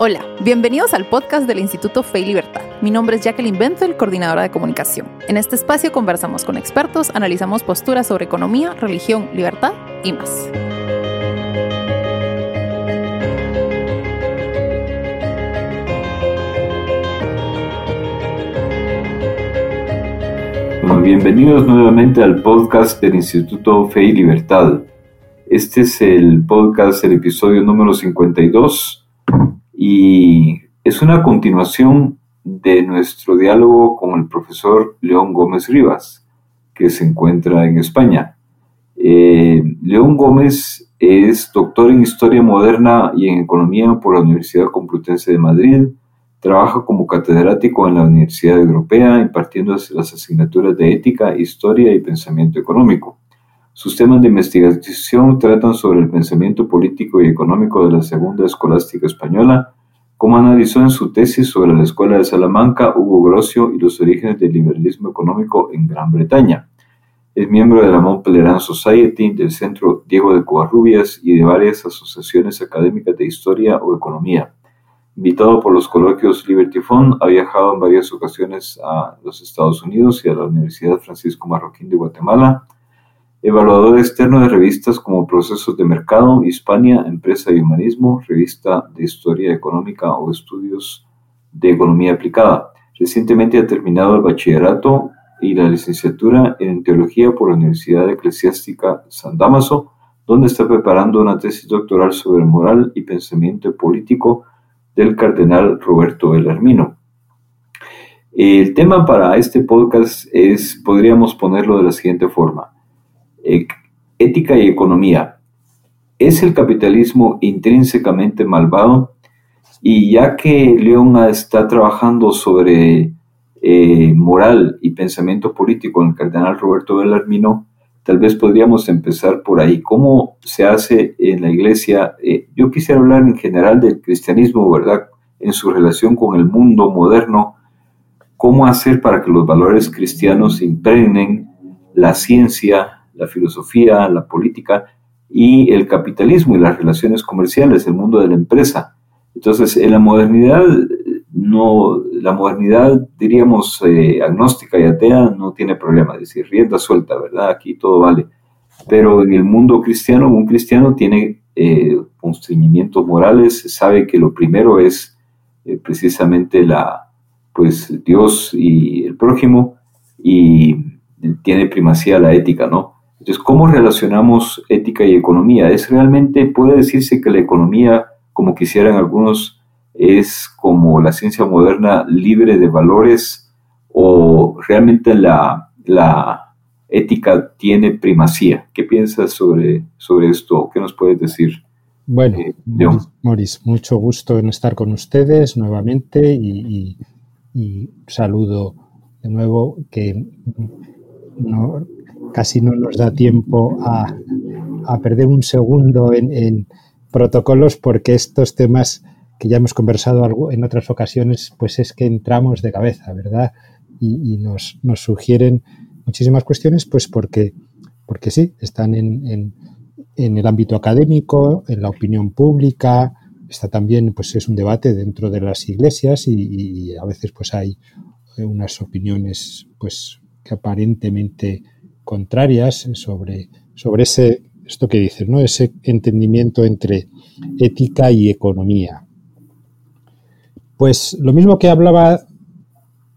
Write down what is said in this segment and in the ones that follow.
Hola, bienvenidos al podcast del Instituto Fe y Libertad. Mi nombre es Jacqueline Benzel, coordinadora de comunicación. En este espacio conversamos con expertos, analizamos posturas sobre economía, religión, libertad y más. bienvenidos nuevamente al podcast del Instituto Fe y Libertad. Este es el podcast, el episodio número 52 y es una continuación de nuestro diálogo con el profesor León Gómez Rivas, que se encuentra en España. Eh, León Gómez es doctor en Historia Moderna y en Economía por la Universidad Complutense de Madrid. Trabaja como catedrático en la Universidad Europea, impartiendo las asignaturas de Ética, Historia y Pensamiento Económico. Sus temas de investigación tratan sobre el pensamiento político y económico de la Segunda Escolástica Española, como analizó en su tesis sobre la Escuela de Salamanca Hugo Grocio y los orígenes del liberalismo económico en Gran Bretaña. Es miembro de la Mont Pelerin Society, del Centro Diego de Covarrubias y de varias asociaciones académicas de historia o economía. Invitado por los coloquios Liberty Fund, ha viajado en varias ocasiones a los Estados Unidos y a la Universidad Francisco Marroquín de Guatemala, Evaluador externo de revistas como Procesos de Mercado, Hispania, Empresa y Humanismo, Revista de Historia Económica o Estudios de Economía Aplicada. Recientemente ha terminado el bachillerato y la licenciatura en Teología por la Universidad Eclesiástica San Damaso, donde está preparando una tesis doctoral sobre moral y pensamiento político del cardenal Roberto Belarmino. El tema para este podcast es, podríamos ponerlo de la siguiente forma, ética y economía. ¿Es el capitalismo intrínsecamente malvado? Y ya que León está trabajando sobre eh, moral y pensamiento político en el cardenal Roberto Belarmino, tal vez podríamos empezar por ahí. ¿Cómo se hace en la iglesia? Eh, yo quisiera hablar en general del cristianismo, ¿verdad? En su relación con el mundo moderno. ¿Cómo hacer para que los valores cristianos impregnen la ciencia, la filosofía, la política y el capitalismo y las relaciones comerciales, el mundo de la empresa. Entonces, en la modernidad, no, la modernidad, diríamos, eh, agnóstica y atea no tiene problema, es decir, rienda suelta, ¿verdad? Aquí todo vale. Pero en el mundo cristiano, un cristiano tiene eh, constreñimientos morales, sabe que lo primero es eh, precisamente la, pues, Dios y el prójimo, y tiene primacía la ética, ¿no? Entonces, ¿cómo relacionamos ética y economía? ¿Es realmente, puede decirse que la economía, como quisieran algunos, es como la ciencia moderna libre de valores o realmente la, la ética tiene primacía? ¿Qué piensas sobre, sobre esto? ¿Qué nos puedes decir? Bueno, eh, Moris, mucho gusto en estar con ustedes nuevamente y, y saludo de nuevo que no, casi no nos da tiempo a, perder un segundo en, protocolos porque estos temas que ya hemos conversado en otras ocasiones, pues es que entramos de cabeza, ¿verdad? Y, nos, sugieren muchísimas cuestiones, pues porque, porque sí, están en, el ámbito académico, en la opinión pública, está también, pues es un debate dentro de las iglesias y, y a veces pues hay unas opiniones pues que aparentemente contrarias sobre, sobre ese, esto que dices, ¿no? ese entendimiento entre ética y economía. Pues lo mismo que hablaba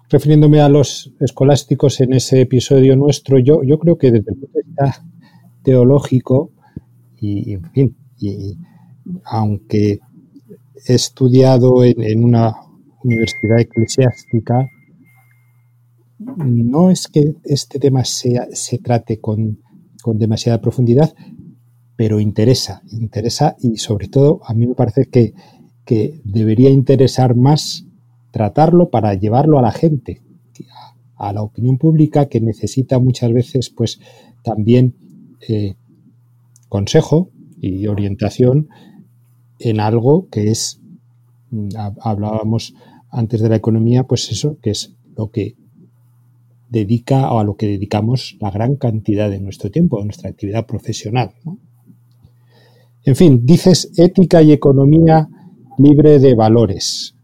refiriéndome a los escolásticos en ese episodio nuestro, yo, yo creo que desde el punto de vista teológico, y, en fin, y, aunque he estudiado en una universidad eclesiástica, no es que este tema sea, se trate con, demasiada profundidad, pero interesa, interesa y sobre todo a mí me parece que, debería interesar más tratarlo para llevarlo a la gente, a la opinión pública que necesita muchas veces pues también eh, consejo y orientación en algo que es, mm, hablábamos antes de la economía, pues eso, que es lo que dedica o a lo que dedicamos la gran cantidad de nuestro tiempo, de nuestra actividad profesional. En fin, dices ética y economía libre de valores.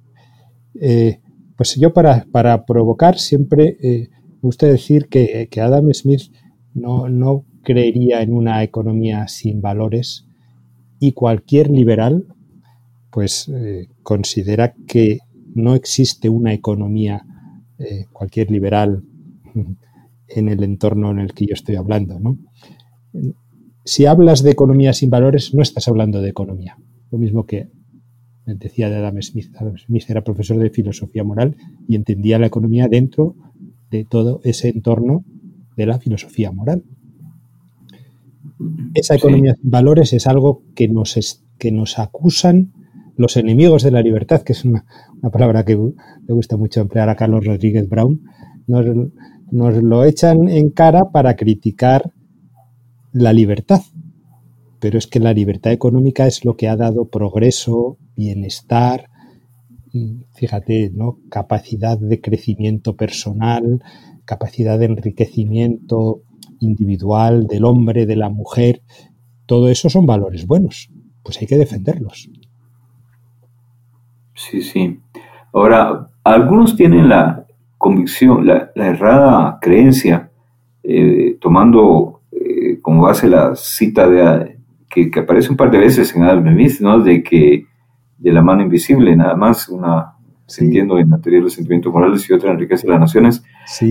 Eh, pues yo para, provocar siempre eh, me gusta decir que, Adam Smith no, no, creería en una economía sin valores y cualquier liberal pues eh, considera que no existe una economía, cualquier liberal en el entorno en el que yo estoy hablando. ¿no? Si hablas de economía sin valores, no estás hablando de economía. Lo mismo que decía de Adam Smith. Adam Smith era profesor de filosofía moral y entendía la economía dentro de todo ese entorno de la filosofía moral. Esa economía sin valores es algo que nos, que nos acusan los enemigos de la libertad, que es una, palabra que le gusta mucho emplear a Carlos Rodríguez Brown, nos, nos lo echan en cara para criticar la libertad. Pero es que la libertad económica es lo que ha dado progreso, bienestar, fíjate, ¿no? capacidad de crecimiento personal, capacidad de enriquecimiento individual del hombre, de la mujer. Todo eso son valores buenos. Pues hay que defenderlos. Sí, sí. Ahora, algunos tienen la convicción, la, errada creencia, eh, tomando eh, como base la cita de, que, aparece un par de veces en Adam Smith, ¿no? de que de la mano invisible, nada más, una sintiendo en materia de los sentimientos morales y otra enriquece las naciones,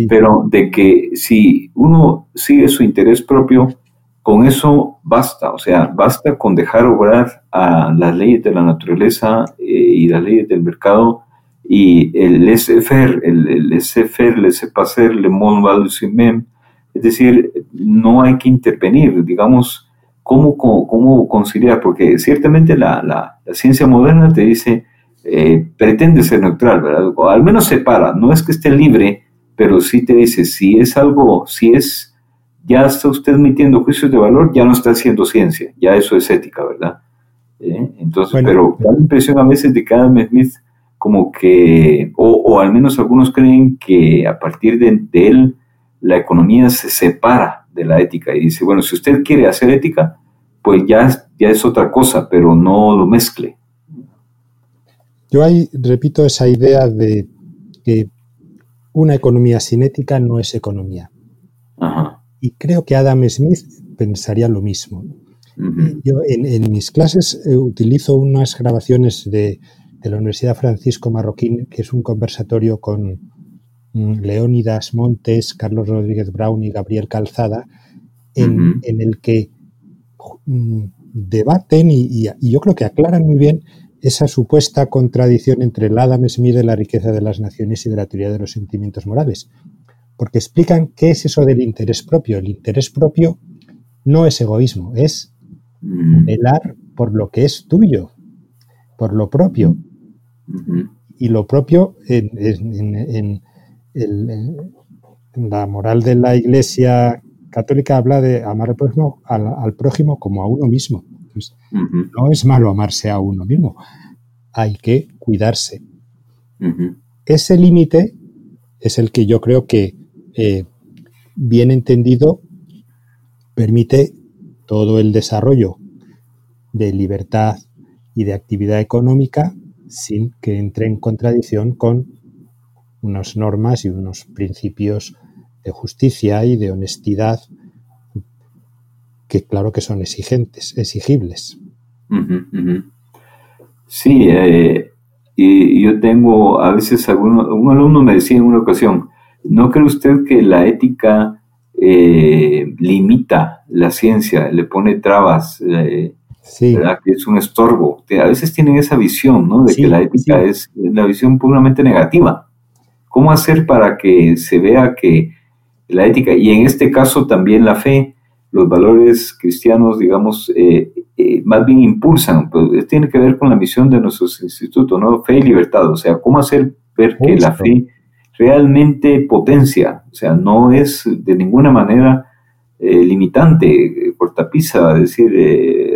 pero de que si uno sigue su interés propio, con eso basta, o sea, basta con dejar obrar a las leyes de la naturaleza eh, y las leyes del mercado y el laissez-faire, el laissez-faire, el laissez-passer, le monde es decir, no hay que intervenir, digamos, ¿cómo, cómo, conciliar? Porque ciertamente la, la, ciencia moderna te dice, eh, pretende ser neutral, ¿verdad? O al menos separa, no es que esté libre, pero sí te dice, si es algo, si es, ya está usted emitiendo juicios de valor, ya no está haciendo ciencia, ya eso es ética, ¿verdad? ¿Eh? Entonces, pero da la impresión a veces de que Adam Smith como que, o, o, al menos algunos creen que a partir de, de él la economía se separa de la ética y dice, bueno, si usted quiere hacer ética, pues ya, ya es otra cosa, pero no lo mezcle. Yo ahí repito esa idea de que una economía sin ética no es economía. Y creo que Adam Smith pensaría lo mismo. Yo en, mis clases eh, utilizo unas grabaciones de, de, la Universidad Francisco Marroquín, que es un conversatorio con, Mm, Leónidas Montes, Carlos Rodríguez Brown y Gabriel Calzada, en, el que mm, debaten y, yo creo que aclaran muy bien esa supuesta contradicción entre el Adam Smith de la riqueza de las naciones y de la teoría de los sentimientos morales. Porque explican qué es eso del interés propio. El interés propio no es egoísmo, es velar por lo que es tuyo, por lo propio. Y lo propio en, la moral de la Iglesia católica habla de amar al prójimo, al, prójimo como a uno mismo. No es malo amarse a uno mismo, hay que cuidarse. Ese límite es el que yo creo que, eh, bien entendido, permite todo el desarrollo de libertad y de actividad económica sin que entre en contradicción con unas normas y unos principios de justicia y de honestidad que claro que son exigentes, exigibles. Sí, eh, y yo tengo a veces un alumno me decía en una ocasión, ¿no cree usted que la ética eh, limita la ciencia, le pone trabas, eh, que es un estorbo? A veces tienen esa visión, ¿no? De que la ética es la visión puramente negativa. ¿Cómo hacer para que se vea que la ética, y en este caso también la fe, los valores cristianos, digamos, eh, eh, más bien impulsan, pues tiene que ver con la misión de nuestros institutos, ¿no? Fe y libertad, o sea, cómo hacer ver que la fe realmente potencia, o sea, no es de ninguna manera eh, limitante, cortapisa, es decir,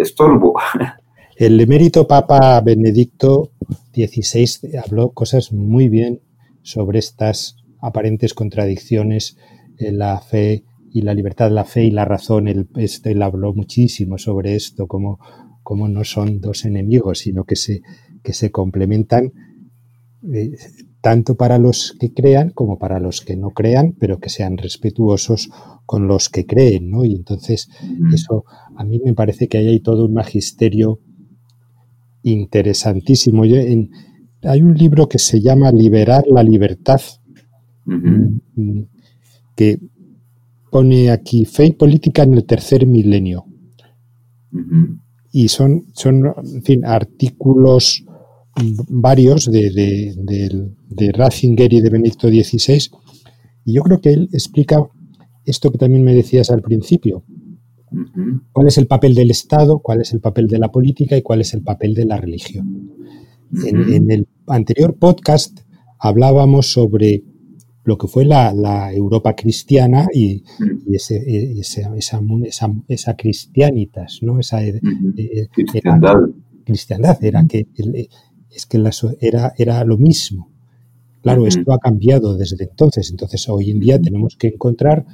estorbo. El emérito Papa Benedicto XVI habló cosas muy bien sobre estas aparentes contradicciones, en la fe y la libertad, la fe y la razón. Él, este, él habló muchísimo sobre esto, como, como no son dos enemigos, sino que se, que se complementan eh, tanto para los que crean como para los que no crean, pero que sean respetuosos con los que creen, ¿no? Y entonces eso a mí me parece que ahí hay todo un magisterio interesantísimo. hay un libro que se llama Liberar la libertad, mm, que pone aquí fe y política en el tercer milenio. Y son, son, en fin, artículos varios de, de, Ratzinger y de Benedicto XVI. Y yo creo que él explica esto que también me decías al principio. ¿Cuál es el papel del Estado? ¿Cuál es el papel de la política? ¿Y cuál es el papel de la religión? en, el anterior podcast hablábamos sobre lo que fue la, Europa cristiana y, ese, esa, esa, cristianitas, ¿no? Esa eh, eh, cristiandad. cristiandad era que es que era, era lo mismo. Claro, esto ha cambiado desde entonces. Entonces, hoy en día tenemos que encontrar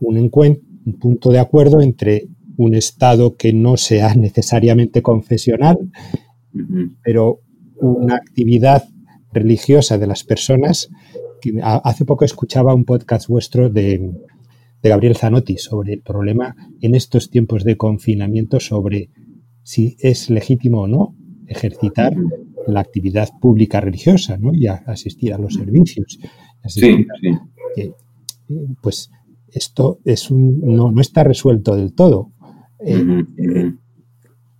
un, un punto de acuerdo entre un Estado que no sea necesariamente confesional, pero una actividad religiosa de las personas. hace poco escuchaba un podcast vuestro de, de Gabriel Zanotti sobre el problema en estos tiempos de confinamiento sobre si es legítimo o no ejercitar la actividad pública religiosa, ¿no? Y asistir a los servicios. sí, sí. Eh, pues esto es un, no, está resuelto del todo. Eh, eh,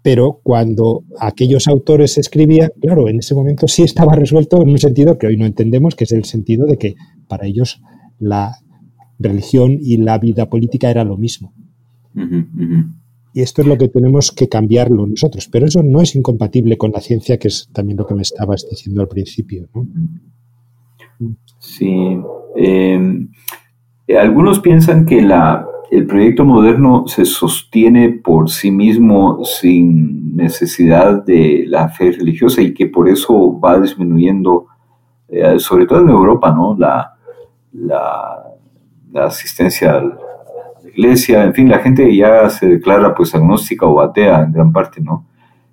pero cuando aquellos autores escribían, claro, en ese momento sí estaba resuelto en un sentido que hoy no entendemos, que es el sentido de que para ellos la religión y la vida política era lo mismo. Y esto es lo que tenemos que cambiarlo nosotros. Pero eso no es incompatible con la ciencia, que es también lo que me estabas diciendo al principio. Sí. Em, algunos piensan que la, el proyecto moderno se sostiene por sí mismo sin necesidad de la fe religiosa y que por eso va disminuyendo, eh, sobre todo en Europa, ¿no? la, la, la asistencia al iglesia, en fin, la gente ya se declara pues agnóstica o atea en gran parte, ¿no?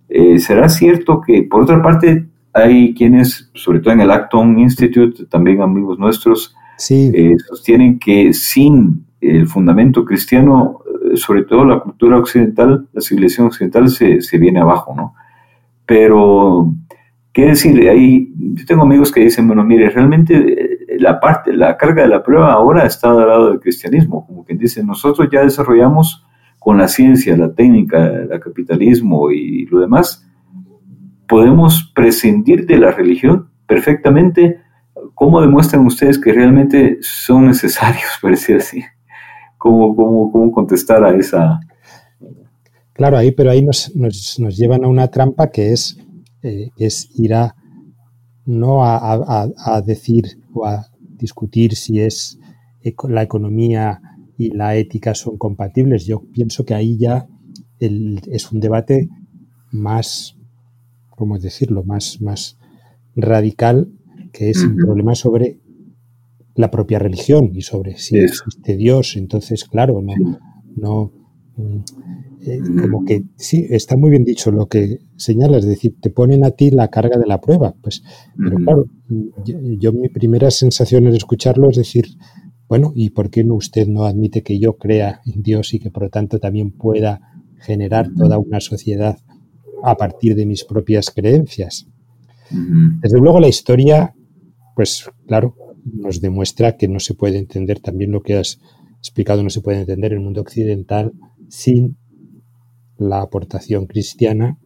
Eh, ¿Será cierto que, por otra parte, hay quienes, sobre todo en el Acton Institute, también amigos nuestros, eh, sostienen que sin el fundamento cristiano, eh, sobre todo la cultura occidental, la civilización occidental se, se viene abajo, ¿no? Pero, ¿qué decir? Ahí, yo tengo amigos que dicen, bueno, mire, realmente la parte, la carga de la prueba ahora está al lado del cristianismo, como quien dice, nosotros ya desarrollamos con la ciencia, la técnica, el capitalismo y lo demás, podemos prescindir de la religión perfectamente. ¿Cómo demuestran ustedes que realmente son necesarios, por decir así? ¿Cómo, cómo, cómo contestar a esa... Claro, ahí, pero ahí nos, nos, nos llevan a una trampa que es, eh, es ir a no a, decir o a discutir si es la economía y la ética son compatibles. Yo pienso que ahí ya es un debate más, ¿cómo decirlo?, más, más radical, que es un problema sobre la propia religión y sobre si existe Dios. Entonces, claro, no, no eh, como que sí, está muy bien dicho lo que señalas, es decir, te ponen a ti la carga de la prueba. Pues, pero claro, yo, mi primera sensación al escucharlo es decir, bueno, ¿y por qué no usted no admite que yo crea en Dios y que por lo tanto también pueda generar toda una sociedad a partir de mis propias creencias? Desde luego la historia, pues claro, nos demuestra que no se puede entender también lo que has explicado, no se puede entender el mundo occidental sin la aportación cristiana.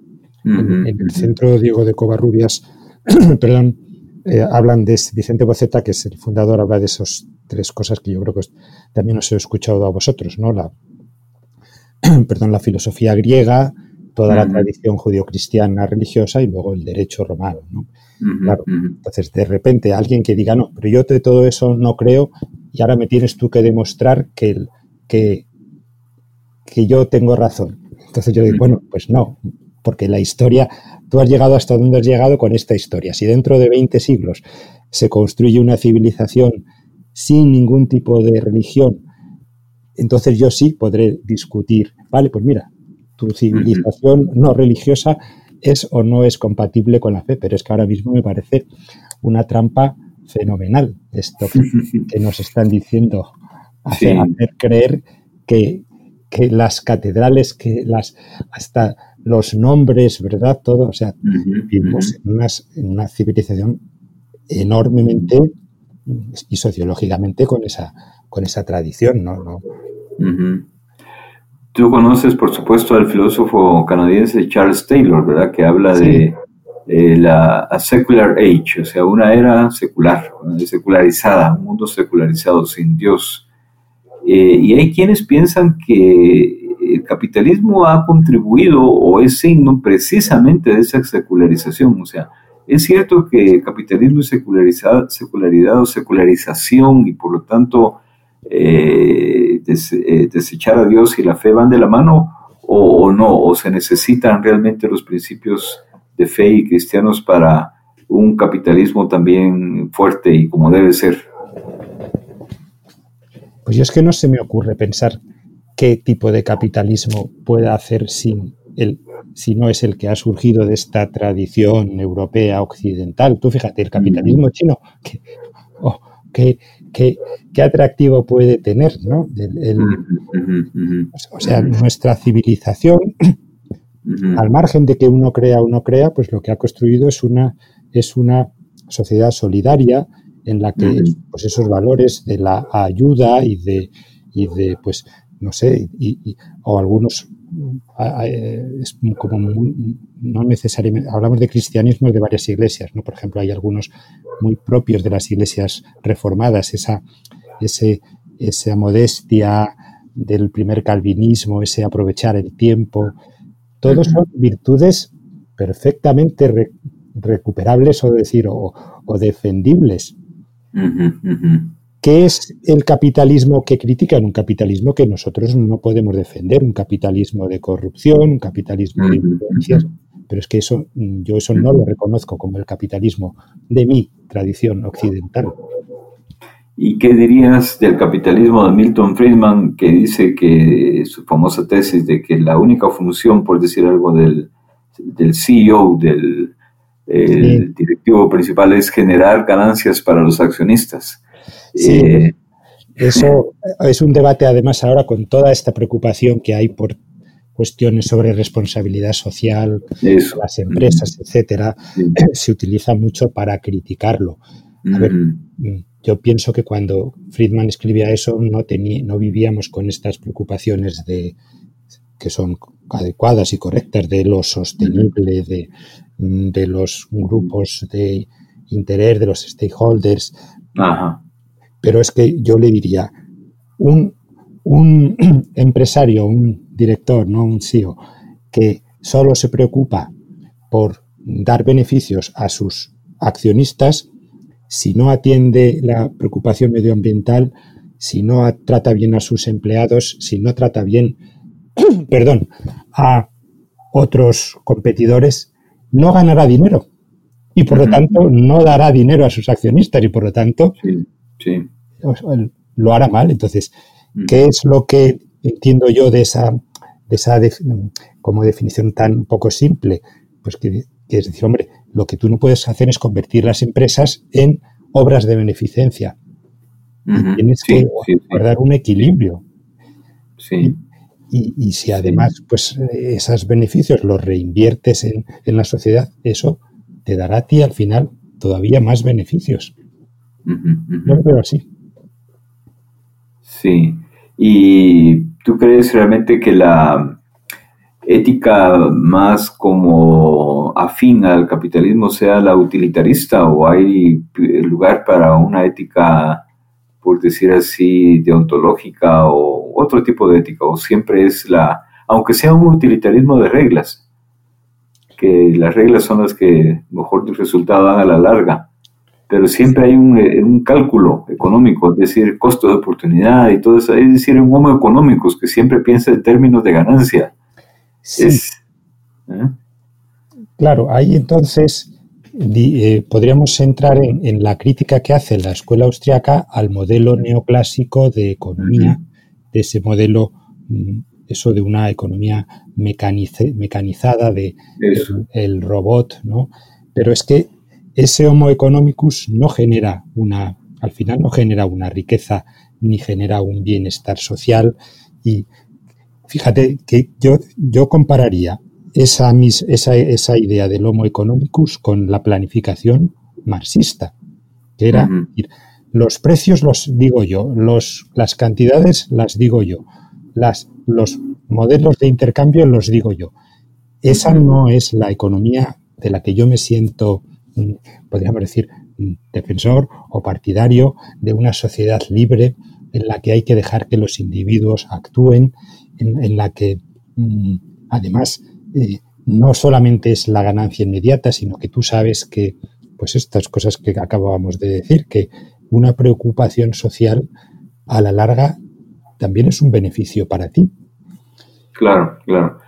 en, el centro Diego de Covarrubias, perdón, eh, hablan de Vicente Boceta, que es el fundador, habla de esas tres cosas que yo creo que también os he escuchado a vosotros, ¿no? La, perdón, la filosofía griega, toda la tradición judio-cristiana religiosa y luego el derecho romano, ¿no? claro. Entonces, de repente, alguien que diga, no, pero yo de todo eso no creo y ahora me tienes tú que demostrar que, que, que yo tengo razón. Entonces yo digo, bueno, pues no, porque la historia, tú has llegado hasta donde has llegado con esta historia. Si dentro de 20 siglos se construye una civilización sin ningún tipo de religión, entonces yo sí podré discutir, vale, pues mira, tu civilización no religiosa es o no es compatible con la fe, pero es que ahora mismo me parece una trampa fenomenal esto que, nos están diciendo, hacer, creer que, las catedrales, que las hasta los nombres, ¿verdad? Todo, o sea, vivimos en, una civilización enormemente y sociológicamente con esa, con esa tradición, ¿no? ¿No? Tú conoces, por supuesto, al filósofo canadiense Charles Taylor, ¿verdad? Que habla de la secular age, o sea, una era secular, secularizada, un mundo secularizado, sin Dios. Eh, y hay quienes piensan que el capitalismo ha contribuido o es signo precisamente de esa secularización. O sea, es cierto que el capitalismo es secularidad o secularización y por lo tanto eh, eh, desechar a Dios y la fe van de la mano o, no, o se necesitan realmente los principios de fe y cristianos para un capitalismo también fuerte y como debe ser. Pues yo es que no se me ocurre pensar qué tipo de capitalismo pueda hacer sin el, si no es el que ha surgido de esta tradición europea occidental. Tú fíjate, el capitalismo chino, que, oh, que qué, atractivo puede tener, ¿no? o sea, nuestra civilización, al margen de que uno crea o no crea, pues lo que ha construido es una, es una sociedad solidaria en la que pues esos valores de la ayuda y de, y de pues, no sé, y, o algunos es como no necesariamente hablamos de cristianismo de varias iglesias no por ejemplo hay algunos muy propios de las iglesias reformadas esa ese, esa modestia del primer calvinismo ese aprovechar el tiempo. Todos son virtudes perfectamente recuperables o decir o, defendibles ¿Qué es el capitalismo que critican? Un capitalismo que nosotros no podemos defender, un capitalismo de corrupción, un capitalismo de influencias, pero es que eso yo eso no lo reconozco como el capitalismo de mi tradición occidental. ¿Y qué dirías del capitalismo de Milton Friedman que dice que su famosa tesis de que la única función, por decir algo, del, del CEO, del directivo principal es generar ganancias para los accionistas? Sí, eh, eso es un debate además ahora con toda esta preocupación que hay por cuestiones sobre responsabilidad social, las empresas, etcétera, se utiliza mucho para criticarlo. A ver, mm, yo pienso que cuando Friedman escribía eso no, no vivíamos con estas preocupaciones de que son adecuadas y correctas de lo sostenible, de, mm, de los grupos de interés, de los stakeholders. Ajá. Pero es que yo le diría, un, empresario, un director, no un CEO, que solo se preocupa por dar beneficios a sus accionistas, si no atiende la preocupación medioambiental, si no trata bien a sus empleados, si no trata bien, perdón, a otros competidores, no ganará dinero. Y por lo tanto, no dará dinero a sus accionistas y por lo tanto, sí lo hará mal. Entonces. ¿qué es lo que entiendo yo de esa, de esa como definición tan poco simple? Pues que, es decir, hombre, lo que tú no puedes hacer es convertir las empresas en obras de beneficencia. tienes que guardar un equilibrio. Sí. Y, si además, pues esos beneficios los reinviertes en, en, la sociedad, eso te dará a ti al final todavía más beneficios. Yo lo veo así. Sí. ¿Y tú crees realmente que la ética más como afín al capitalismo sea la utilitarista o hay lugar para una ética, por decir así, deontológica o otro tipo de ética? ¿O siempre es la, aunque sea un utilitarismo de reglas, que las reglas son las que mejor resultado dan a la larga? pero siempre hay eh, un, cálculo económico, es decir, costo de oportunidad y todo eso, es decir, un homo económicos que siempre piensa en términos de ganancia. Sí. ¿eh? Claro, ahí entonces eh, podríamos entrar en, la crítica que hace la escuela austriaca al modelo neoclásico de economía, de ese modelo mm, eso de una economía mecanizada, de el, robot, ¿no? Pero es que ese Homo economicus no genera una, al final no genera una riqueza ni genera un bienestar social. Y fíjate que yo, yo compararía esa, esa, esa idea del Homo economicus con la planificación marxista, que era los precios los digo yo, los, las cantidades las digo yo, las, los modelos de intercambio los digo yo. Esa no es la economía de la que yo me siento, mm, podríamos decir, mm, defensor o partidario de una sociedad libre en la que hay que dejar que los individuos actúen, en, la que mm, además eh, no solamente es la ganancia inmediata, sino que tú sabes que, pues estas cosas que acabábamos de decir, que una preocupación social a la larga también es un beneficio para ti. Claro, claro.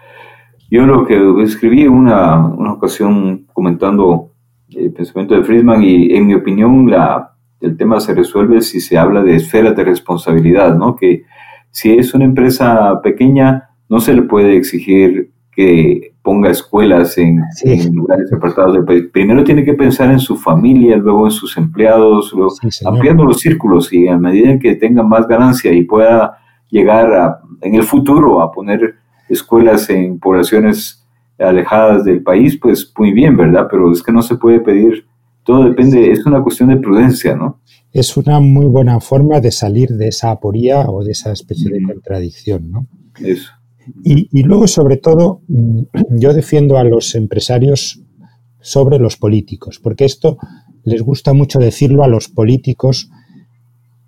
Yo lo que escribí una, una ocasión comentando el pensamiento de Friedman y en mi opinión la, el tema se resuelve si se habla de esferas de responsabilidad, ¿no? Que si es una empresa pequeña no se le puede exigir que ponga escuelas en, lugares apartados del país. Primero tiene que pensar en su familia, luego en sus empleados, luego ampliando los círculos y a medida en que tenga más ganancia y pueda llegar a, en el futuro a poner escuelas en poblaciones alejadas del país, pues muy bien, ¿verdad? Pero es que no se puede pedir, todo depende, es una cuestión de prudencia, ¿no? Es una muy buena forma de salir de esa aporía o de esa especie de contradicción, ¿no? Eso. Y, luego, sobre todo, mm, yo defiendo a los empresarios sobre los políticos, porque esto les gusta mucho decirlo a los políticos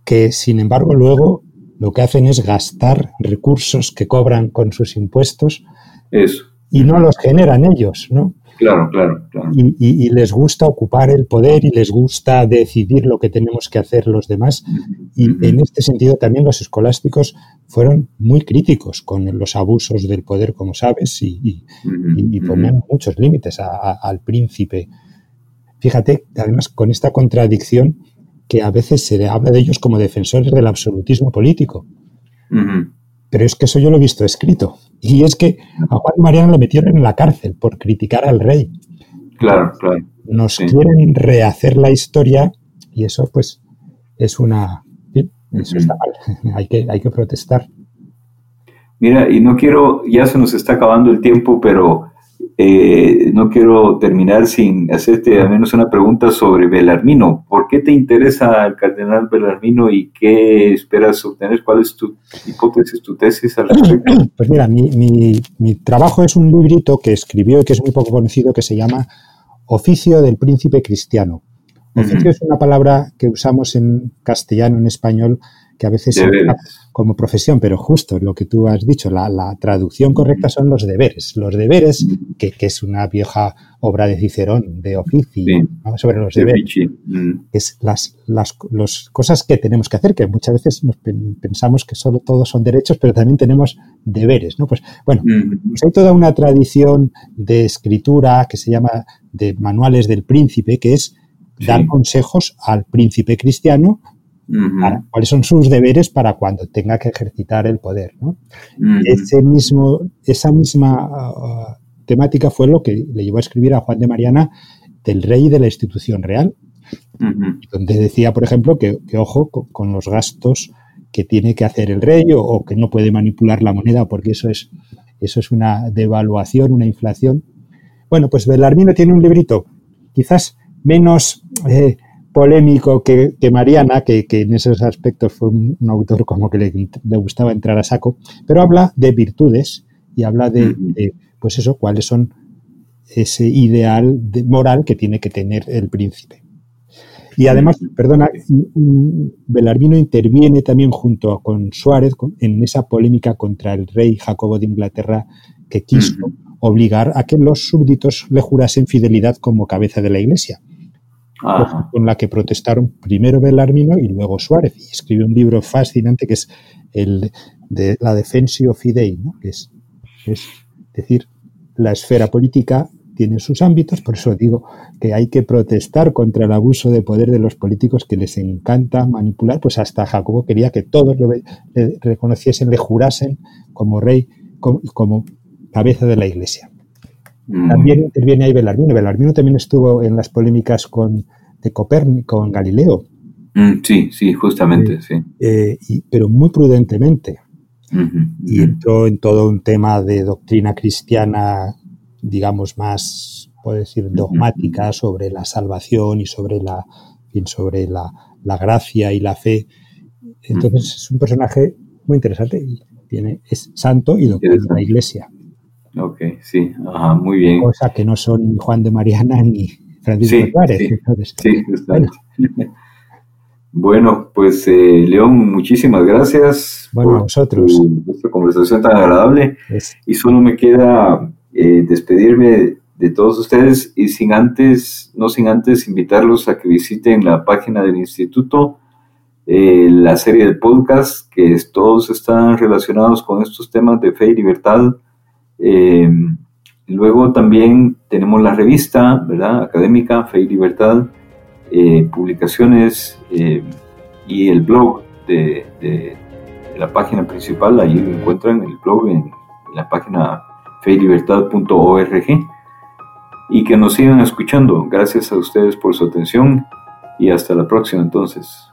que, sin embargo, luego lo que hacen es gastar recursos que cobran con sus impuestos y no los generan ellos, ¿no? Claro, claro, claro. Y, les gusta ocupar el poder y les gusta decidir lo que tenemos que hacer los demás. Y en este sentido también los escolásticos fueron muy críticos con los abusos del poder, como sabes, y, ponían muchos límites al príncipe. Fíjate, además, con esta contradicción que a veces se habla de ellos como defensores del absolutismo político. Pero es que eso yo lo he visto escrito. Y es que a Juan Mariano lo metieron en la cárcel por criticar al rey. Claro, claro. Nos quieren rehacer la historia y eso pues es una... Eso está mal. hay, que, hay que protestar. Mira, y no quiero, ya se nos está acabando el tiempo, pero eh, no quiero terminar sin hacerte al menos una pregunta sobre Belarmino. ¿Por qué te interesa el cardenal Belarmino y qué esperas obtener? ¿Cuál es tu hipótesis, tu tesis al respecto? Pues mira, mi, trabajo es un librito que escribió y que es muy poco conocido que se llama Oficio del Príncipe Cristiano. Oficio es una palabra que usamos en castellano, en español, que a veces se como profesión, pero justo lo que tú has dicho, la, traducción correcta son los deberes. Los deberes, que, es una vieja obra de Cicerón, de oficio, sobre los deberes, es las, las cosas que tenemos que hacer, que muchas veces nos pensamos que solo todos son derechos, pero también tenemos deberes, ¿no? Pues bueno, pues hay toda una tradición de escritura que se llama de manuales del príncipe, que es dar consejos al príncipe cristiano cuáles son sus deberes para cuando tenga que ejercitar el poder. Ese mismo, esa misma uh, temática fue lo que le llevó a escribir a Juan de Mariana del rey de la institución real, donde decía, por ejemplo, que, ojo con, los gastos que tiene que hacer el rey o, que no puede manipular la moneda porque eso es, eso es una devaluación, una inflación. Bueno, pues Belarmino tiene un librito quizás menos eh, polémico que, Mariana, que, en esos aspectos fue un, autor como que le, gustaba entrar a saco, pero habla de virtudes y habla de, pues eso, cuáles son ese ideal moral que tiene que tener el príncipe. Y además, perdona, Belarmino interviene también junto con Suárez en esa polémica contra el rey Jacobo de Inglaterra que quiso obligar a que los súbditos le jurasen fidelidad como cabeza de la iglesia con la que protestaron primero Belarmino y luego Suárez. Y escribió un libro fascinante que es el de la Defensio Fidei, ¿no? es, decir, la esfera política tiene sus ámbitos, por eso digo que hay que protestar contra el abuso de poder de los políticos que les encanta manipular, pues hasta Jacobo quería que todos le reconociesen, le jurasen como rey como, cabeza de la Iglesia. Mm. También interviene ahí Belarmino. Belarmino también estuvo en las polémicas con, de Copérnico, con Galileo. Mm, sí, sí, justamente, eh, sí. Eh, pero muy prudentemente. y entró en todo un tema de doctrina cristiana, digamos, más, puedo decir, dogmática sobre la salvación y sobre la, sobre la, la gracia y la fe. Entonces es un personaje muy interesante y tiene, es santo y doctor de la iglesia. Ok, sí, ajá, muy bien. Cosa que no son Juan de Mariana ni Francisco sí, Juárez. Sí, bueno. bueno. pues eh, León, muchísimas gracias bueno, por a vosotros. esta conversación tan agradable. Y solo me queda eh, despedirme de todos ustedes y sin antes, no sin antes invitarlos a que visiten la página del instituto, eh, la serie de podcast, que todos están relacionados con estos temas de fe y libertad. Eh, luego también tenemos la revista, ¿verdad? Académica, Fe y Libertad, eh, publicaciones y el blog de, de, la página principal, ahí lo encuentran el blog en, en la página feylibertad.org y que nos sigan escuchando. Gracias a ustedes por su atención y hasta la próxima entonces.